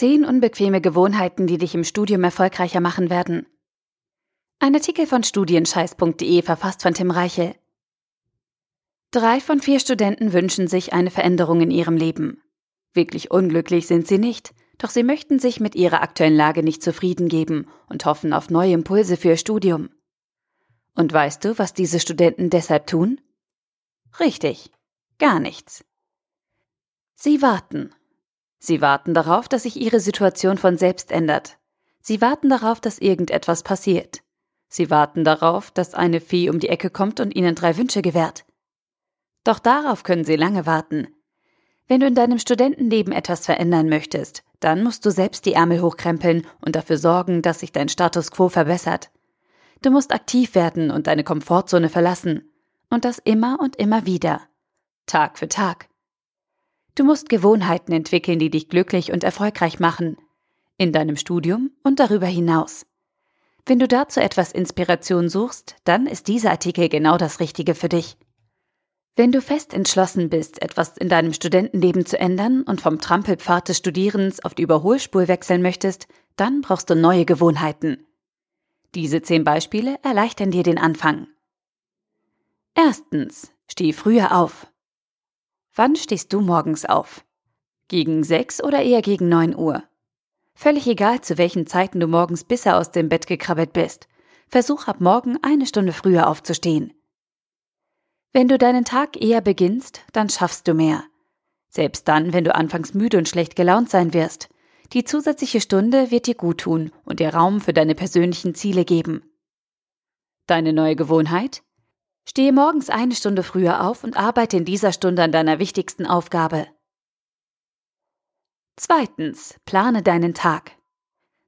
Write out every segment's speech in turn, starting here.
Zehn unbequeme Gewohnheiten, die dich im Studium erfolgreicher machen werden. Ein Artikel von studienscheiß.de verfasst von Tim Reichel. Drei von vier Studenten wünschen sich eine Veränderung in ihrem Leben. Wirklich unglücklich sind sie nicht, doch sie möchten sich mit ihrer aktuellen Lage nicht zufrieden geben und hoffen auf neue Impulse für ihr Studium. Und weißt du, was diese Studenten deshalb tun? Richtig, gar nichts. Sie warten Sie warten darauf, dass sich ihre Situation von selbst ändert. Sie warten darauf, dass irgendetwas passiert. Sie warten darauf, dass eine Fee um die Ecke kommt und ihnen drei Wünsche gewährt. Doch darauf können sie lange warten. Wenn du in deinem Studentenleben etwas verändern möchtest, dann musst du selbst die Ärmel hochkrempeln und dafür sorgen, dass sich dein Status quo verbessert. Du musst aktiv werden und deine Komfortzone verlassen. Und das immer und immer wieder. Tag für Tag. Du musst Gewohnheiten entwickeln, die dich glücklich und erfolgreich machen. In deinem Studium und darüber hinaus. Wenn du dazu etwas Inspiration suchst, dann ist dieser Artikel genau das Richtige für dich. Wenn du fest entschlossen bist, etwas in deinem Studentenleben zu ändern und vom Trampelpfad des Studierens auf die Überholspur wechseln möchtest, dann brauchst du neue Gewohnheiten. Diese zehn Beispiele erleichtern dir den Anfang. Erstens, steh früher auf. Wann stehst du morgens auf? Gegen sechs oder eher gegen neun Uhr? Völlig egal, zu welchen Zeiten du morgens bisher aus dem Bett gekrabbelt bist. Versuch ab morgen eine Stunde früher aufzustehen. Wenn du deinen Tag eher beginnst, dann schaffst du mehr. Selbst dann, wenn du anfangs müde und schlecht gelaunt sein wirst. Die zusätzliche Stunde wird dir gut tun und dir Raum für deine persönlichen Ziele geben. Deine neue Gewohnheit? Stehe morgens eine Stunde früher auf und arbeite in dieser Stunde an deiner wichtigsten Aufgabe. Zweitens, plane deinen Tag.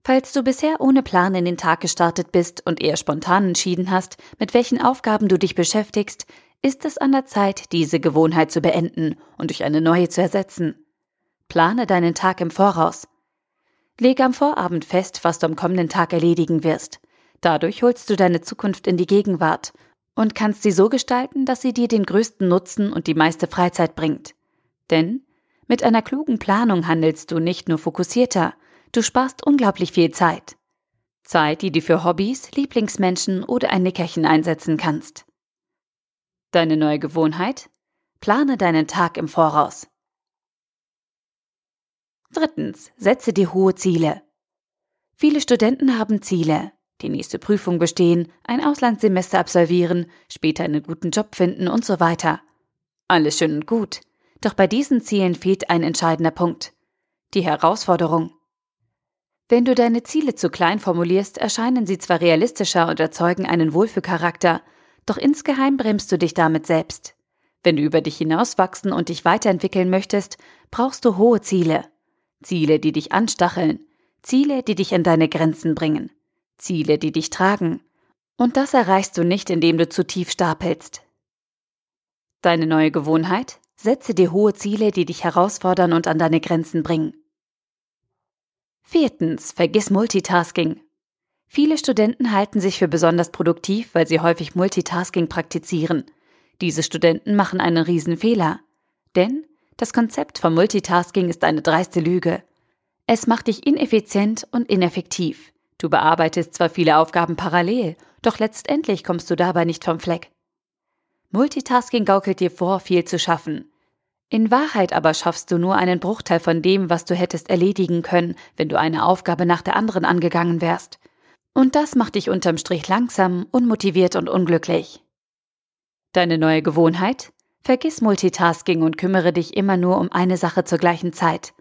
Falls du bisher ohne Plan in den Tag gestartet bist und eher spontan entschieden hast, mit welchen Aufgaben du dich beschäftigst, ist es an der Zeit, diese Gewohnheit zu beenden und durch eine neue zu ersetzen. Plane deinen Tag im Voraus. Lege am Vorabend fest, was du am kommenden Tag erledigen wirst. Dadurch holst du deine Zukunft in die Gegenwart und kannst sie so gestalten, dass sie dir den größten Nutzen und die meiste Freizeit bringt. Denn mit einer klugen Planung handelst du nicht nur fokussierter, du sparst unglaublich viel Zeit. Zeit, die du für Hobbys, Lieblingsmenschen oder ein Nickerchen einsetzen kannst. Deine neue Gewohnheit? Plane deinen Tag im Voraus. Drittens, setze dir hohe Ziele. Viele Studenten haben Ziele, die nächste Prüfung bestehen, ein Auslandssemester absolvieren, später einen guten Job finden und so weiter. Alles schön und gut. Doch bei diesen Zielen fehlt ein entscheidender Punkt. Die Herausforderung. Wenn du deine Ziele zu klein formulierst, erscheinen sie zwar realistischer und erzeugen einen Wohlfühlcharakter, doch insgeheim bremst du dich damit selbst. Wenn du über dich hinauswachsen und dich weiterentwickeln möchtest, brauchst du hohe Ziele. Ziele, die dich anstacheln, Ziele, die dich an deine Grenzen bringen. Ziele, die dich tragen. Und das erreichst du nicht, indem du zu tief stapelst. Deine neue Gewohnheit? Setze dir hohe Ziele, die dich herausfordern und an deine Grenzen bringen. Viertens, vergiss Multitasking. Viele Studenten halten sich für besonders produktiv, weil sie häufig Multitasking praktizieren. Diese Studenten machen einen Riesenfehler. Denn das Konzept von Multitasking ist eine dreiste Lüge. Es macht dich ineffizient und ineffektiv. Du bearbeitest zwar viele Aufgaben parallel, doch letztendlich kommst du dabei nicht vom Fleck. Multitasking gaukelt dir vor, viel zu schaffen. In Wahrheit aber schaffst du nur einen Bruchteil von dem, was du hättest erledigen können, wenn du eine Aufgabe nach der anderen angegangen wärst. Und das macht dich unterm Strich langsam, unmotiviert und unglücklich. Deine neue Gewohnheit? Vergiss Multitasking und kümmere dich immer nur um eine Sache zur gleichen Zeit.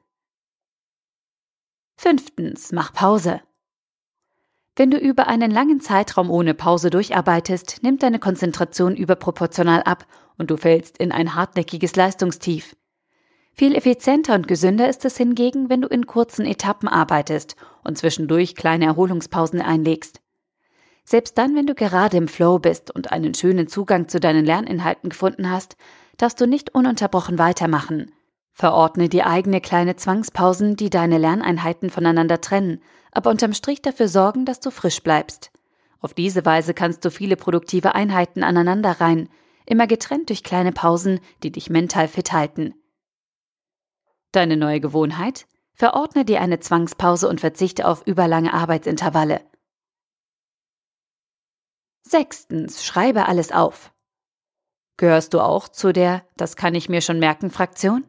Fünftens, mach Pause. Wenn du über einen langen Zeitraum ohne Pause durcharbeitest, nimmt deine Konzentration überproportional ab und du fällst in ein hartnäckiges Leistungstief. Viel effizienter und gesünder ist es hingegen, wenn du in kurzen Etappen arbeitest und zwischendurch kleine Erholungspausen einlegst. Selbst dann, wenn du gerade im Flow bist und einen schönen Zugang zu deinen Lerninhalten gefunden hast, darfst du nicht ununterbrochen weitermachen. Verordne dir eigene kleine Zwangspausen, die deine Lerneinheiten voneinander trennen aber unterm Strich dafür sorgen, dass du frisch bleibst. Auf diese Weise kannst du viele produktive Einheiten aneinanderreihen, immer getrennt durch kleine Pausen, die dich mental fit halten. Deine neue Gewohnheit? Verordne dir eine Zwangspause und verzichte auf überlange Arbeitsintervalle. Sechstens, schreibe alles auf. Gehörst du auch zu der Das kann ich mir schon merken Fraktion?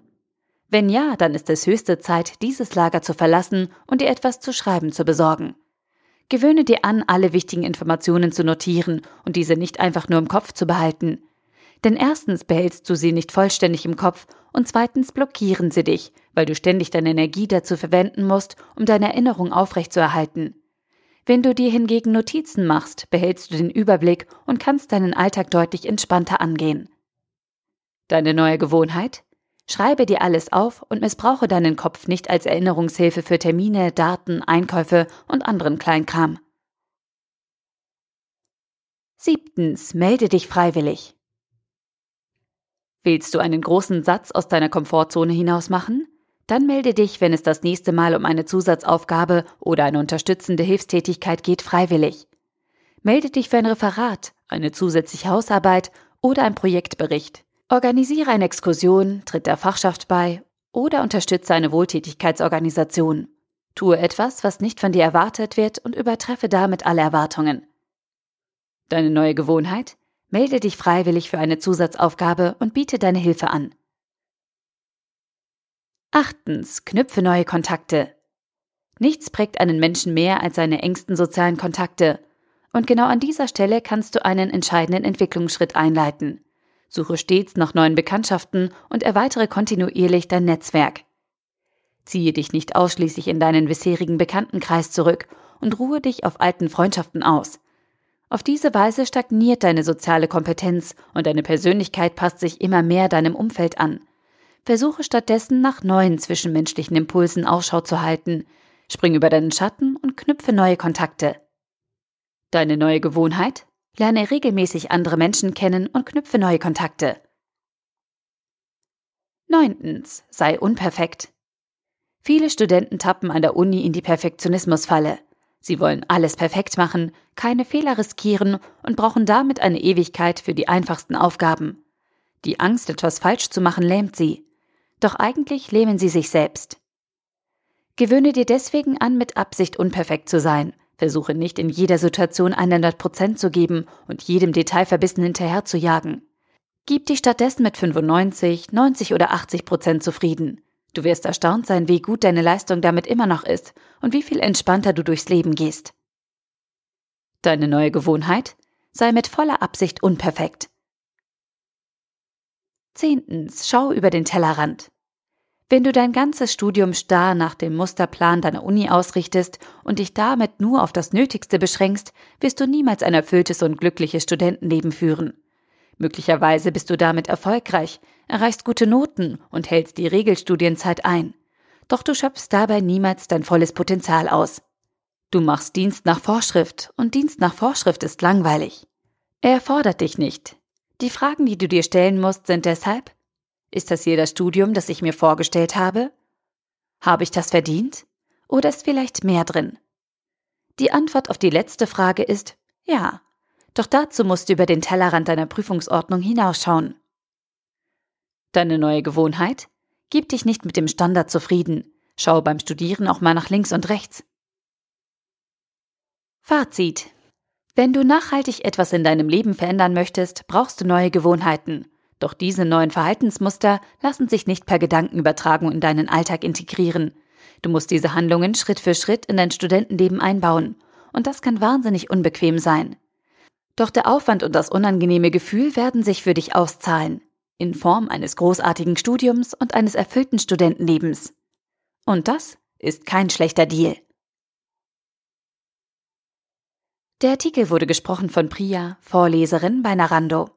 Wenn ja, dann ist es höchste Zeit, dieses Lager zu verlassen und dir etwas zu schreiben zu besorgen. Gewöhne dir an, alle wichtigen Informationen zu notieren und diese nicht einfach nur im Kopf zu behalten. Denn erstens behältst du sie nicht vollständig im Kopf und zweitens blockieren sie dich, weil du ständig deine Energie dazu verwenden musst, um deine Erinnerung aufrechtzuerhalten. Wenn du dir hingegen Notizen machst, behältst du den Überblick und kannst deinen Alltag deutlich entspannter angehen. Deine neue Gewohnheit? Schreibe dir alles auf und missbrauche deinen Kopf nicht als Erinnerungshilfe für Termine, Daten, Einkäufe und anderen Kleinkram. Siebtens, melde dich freiwillig. Willst du einen großen Satz aus deiner Komfortzone hinaus machen? Dann melde dich, wenn es das nächste Mal um eine Zusatzaufgabe oder eine unterstützende Hilfstätigkeit geht, freiwillig. Melde dich für ein Referat, eine zusätzliche Hausarbeit oder ein Projektbericht. Organisiere eine Exkursion, tritt der Fachschaft bei oder unterstütze eine Wohltätigkeitsorganisation. Tue etwas, was nicht von dir erwartet wird und übertreffe damit alle Erwartungen. Deine neue Gewohnheit? Melde dich freiwillig für eine Zusatzaufgabe und biete deine Hilfe an. Achtens, knüpfe neue Kontakte. Nichts prägt einen Menschen mehr als seine engsten sozialen Kontakte. Und genau an dieser Stelle kannst du einen entscheidenden Entwicklungsschritt einleiten. Suche stets nach neuen Bekanntschaften und erweitere kontinuierlich dein Netzwerk. Ziehe dich nicht ausschließlich in deinen bisherigen Bekanntenkreis zurück und ruhe dich auf alten Freundschaften aus. Auf diese Weise stagniert deine soziale Kompetenz und deine Persönlichkeit passt sich immer mehr deinem Umfeld an. Versuche stattdessen nach neuen zwischenmenschlichen Impulsen Ausschau zu halten, spring über deinen Schatten und knüpfe neue Kontakte. Deine neue Gewohnheit? Lerne regelmäßig andere Menschen kennen und knüpfe neue Kontakte. Neuntens. Sei unperfekt. Viele Studenten tappen an der Uni in die Perfektionismusfalle. Sie wollen alles perfekt machen, keine Fehler riskieren und brauchen damit eine Ewigkeit für die einfachsten Aufgaben. Die Angst, etwas falsch zu machen, lähmt sie. Doch eigentlich lähmen sie sich selbst. Gewöhne dir deswegen an, mit Absicht unperfekt zu sein. Versuche nicht in jeder Situation 100 Prozent zu geben und jedem Detail verbissen hinterher zu jagen. Gib dich stattdessen mit 95, 90 oder 80 Prozent zufrieden. Du wirst erstaunt sein, wie gut deine Leistung damit immer noch ist und wie viel entspannter du durchs Leben gehst. Deine neue Gewohnheit? Sei mit voller Absicht unperfekt. Zehntens, schau über den Tellerrand. Wenn du dein ganzes Studium starr nach dem Musterplan deiner Uni ausrichtest und dich damit nur auf das Nötigste beschränkst, wirst du niemals ein erfülltes und glückliches Studentenleben führen. Möglicherweise bist du damit erfolgreich, erreichst gute Noten und hältst die Regelstudienzeit ein. Doch du schöpfst dabei niemals dein volles Potenzial aus. Du machst Dienst nach Vorschrift und Dienst nach Vorschrift ist langweilig. Er fordert dich nicht. Die Fragen, die du dir stellen musst, sind deshalb, ist das hier das Studium, das ich mir vorgestellt habe? Habe ich das verdient? Oder ist vielleicht mehr drin? Die Antwort auf die letzte Frage ist ja. Doch dazu musst du über den Tellerrand deiner Prüfungsordnung hinausschauen. Deine neue Gewohnheit? Gib dich nicht mit dem Standard zufrieden. Schau beim Studieren auch mal nach links und rechts. Fazit. Wenn du nachhaltig etwas in deinem Leben verändern möchtest, brauchst du neue Gewohnheiten. Doch diese neuen Verhaltensmuster lassen sich nicht per Gedankenübertragung in deinen Alltag integrieren. Du musst diese Handlungen Schritt für Schritt in dein Studentenleben einbauen. Und das kann wahnsinnig unbequem sein. Doch der Aufwand und das unangenehme Gefühl werden sich für dich auszahlen. In Form eines großartigen Studiums und eines erfüllten Studentenlebens. Und das ist kein schlechter Deal. Der Artikel wurde gesprochen von Priya, Vorleserin bei Narando.